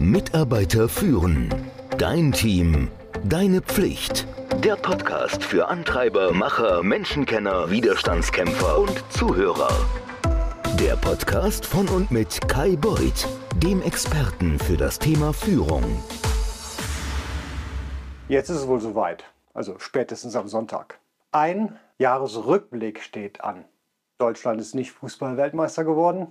Mitarbeiter führen. Dein Team. Deine Pflicht. Der Podcast für Antreiber, Macher, Menschenkenner, Widerstandskämpfer und Zuhörer. Der Podcast von und mit Kai Beuth, dem Experten für das Thema Führung. Jetzt ist es wohl soweit, also spätestens am Sonntag. Ein Jahresrückblick steht an. Deutschland ist nicht Fußballweltmeister geworden.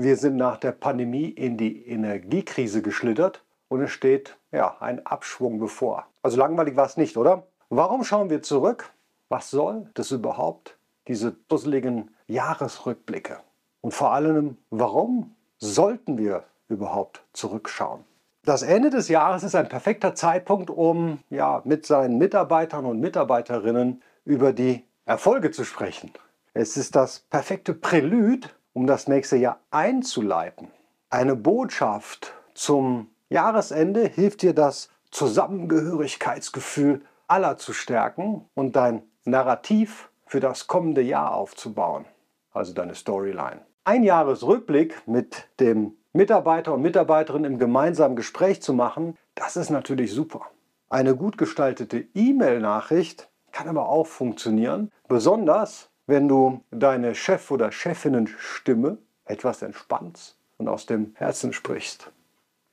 Wir sind nach der Pandemie in die Energiekrise geschlittert und es steht ja ein Abschwung bevor. Also langweilig war es nicht, oder? Warum schauen wir zurück? Was soll das überhaupt? Diese dusseligen Jahresrückblicke. Und vor allem, warum sollten wir überhaupt zurückschauen? Das Ende des Jahres ist ein perfekter Zeitpunkt, um ja, mit seinen Mitarbeitern und Mitarbeiterinnen über die Erfolge zu sprechen. Es ist das perfekte Prälude um das nächste Jahr einzuleiten. Eine Botschaft zum Jahresende hilft dir das Zusammengehörigkeitsgefühl aller zu stärken und dein Narrativ für das kommende Jahr aufzubauen, also deine Storyline. Ein Jahresrückblick mit dem Mitarbeiter und Mitarbeiterin im gemeinsamen Gespräch zu machen, das ist natürlich super. Eine gut gestaltete E-Mail-Nachricht kann aber auch funktionieren, besonders wenn du deine Chef- oder Chefinnenstimme etwas entspannst und aus dem Herzen sprichst.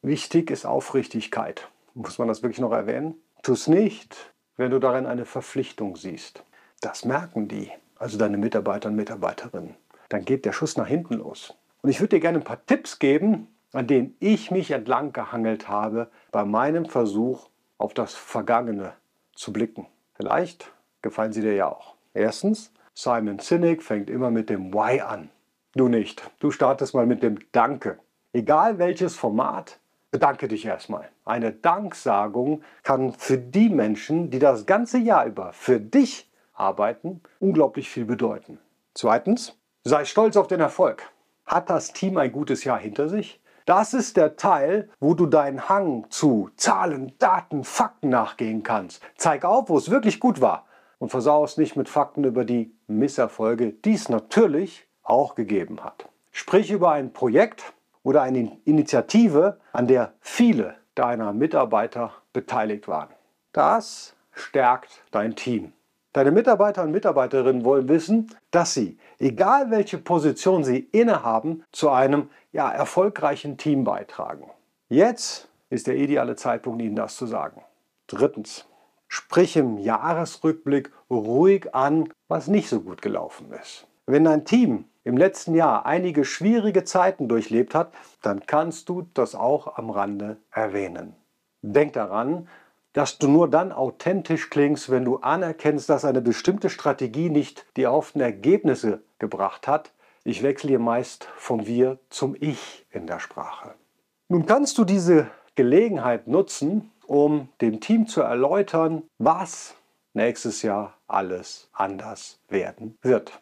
Wichtig ist Aufrichtigkeit. Muss man das wirklich noch erwähnen? Tu es nicht, wenn du darin eine Verpflichtung siehst. Das merken die, also deine Mitarbeiter und Mitarbeiterinnen. Dann geht der Schuss nach hinten los. Und ich würde dir gerne ein paar Tipps geben, an denen ich mich entlang gehangelt habe bei meinem Versuch, auf das Vergangene zu blicken. Vielleicht gefallen sie dir ja auch. Erstens, Simon Sinek fängt immer mit dem Why an. Du nicht. Du startest mal mit dem Danke. Egal welches Format, bedanke dich erstmal. Eine Danksagung kann für die Menschen, die das ganze Jahr über für dich arbeiten, unglaublich viel bedeuten. Zweitens, sei stolz auf den Erfolg. Hat das Team ein gutes Jahr hinter sich? Das ist der Teil, wo du deinen Hang zu Zahlen, Daten, Fakten nachgehen kannst. Zeig auf, wo es wirklich gut war und versau es nicht mit Fakten über die Misserfolge, die es natürlich auch gegeben hat. Sprich über ein Projekt oder eine Initiative, an der viele deiner Mitarbeiter beteiligt waren. Das stärkt dein Team. Deine Mitarbeiter und Mitarbeiterinnen wollen wissen, dass sie, egal welche Position sie innehaben, zu einem ja, erfolgreichen Team beitragen. Jetzt ist der ideale Zeitpunkt, ihnen das zu sagen. Drittens, Sprich im Jahresrückblick ruhig an, was nicht so gut gelaufen ist. Wenn dein Team im letzten Jahr einige schwierige Zeiten durchlebt hat, dann kannst du das auch am Rande erwähnen. Denk daran, dass du nur dann authentisch klingst, wenn du anerkennst, dass eine bestimmte Strategie nicht die erhofften Ergebnisse gebracht hat. Ich wechsle hier meist vom Wir zum Ich in der Sprache. Nun kannst du diese Gelegenheit nutzen, um dem Team zu erläutern, was nächstes Jahr alles anders werden wird.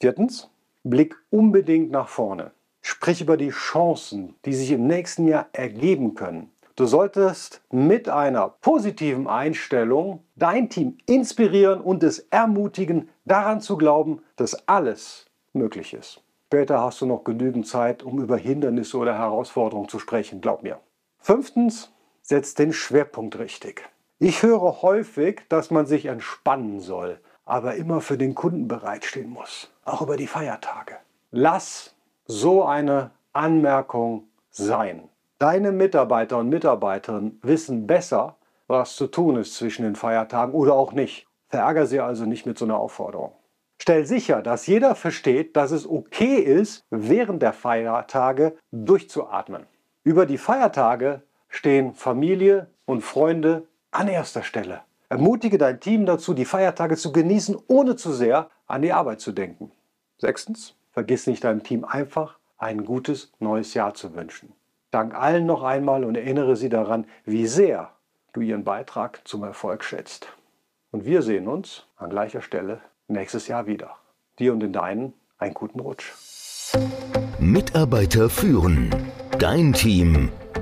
Viertens, blick unbedingt nach vorne. Sprich über die Chancen, die sich im nächsten Jahr ergeben können. Du solltest mit einer positiven Einstellung dein Team inspirieren und es ermutigen, daran zu glauben, dass alles möglich ist. Später hast du noch genügend Zeit, um über Hindernisse oder Herausforderungen zu sprechen, glaub mir. Fünftens, setzt den Schwerpunkt richtig. Ich höre häufig, dass man sich entspannen soll, aber immer für den Kunden bereitstehen muss, auch über die Feiertage. Lass so eine Anmerkung sein. Deine Mitarbeiter und Mitarbeiterinnen wissen besser, was zu tun ist zwischen den Feiertagen oder auch nicht. Verärger sie also nicht mit so einer Aufforderung. Stell sicher, dass jeder versteht, dass es okay ist, während der Feiertage durchzuatmen. Über die Feiertage stehen Familie und Freunde an erster Stelle. Ermutige dein Team dazu, die Feiertage zu genießen, ohne zu sehr an die Arbeit zu denken. Sechstens, vergiss nicht deinem Team einfach ein gutes neues Jahr zu wünschen. Dank allen noch einmal und erinnere sie daran, wie sehr du ihren Beitrag zum Erfolg schätzt. Und wir sehen uns an gleicher Stelle nächstes Jahr wieder. Dir und den Deinen einen guten Rutsch. Mitarbeiter führen. Dein Team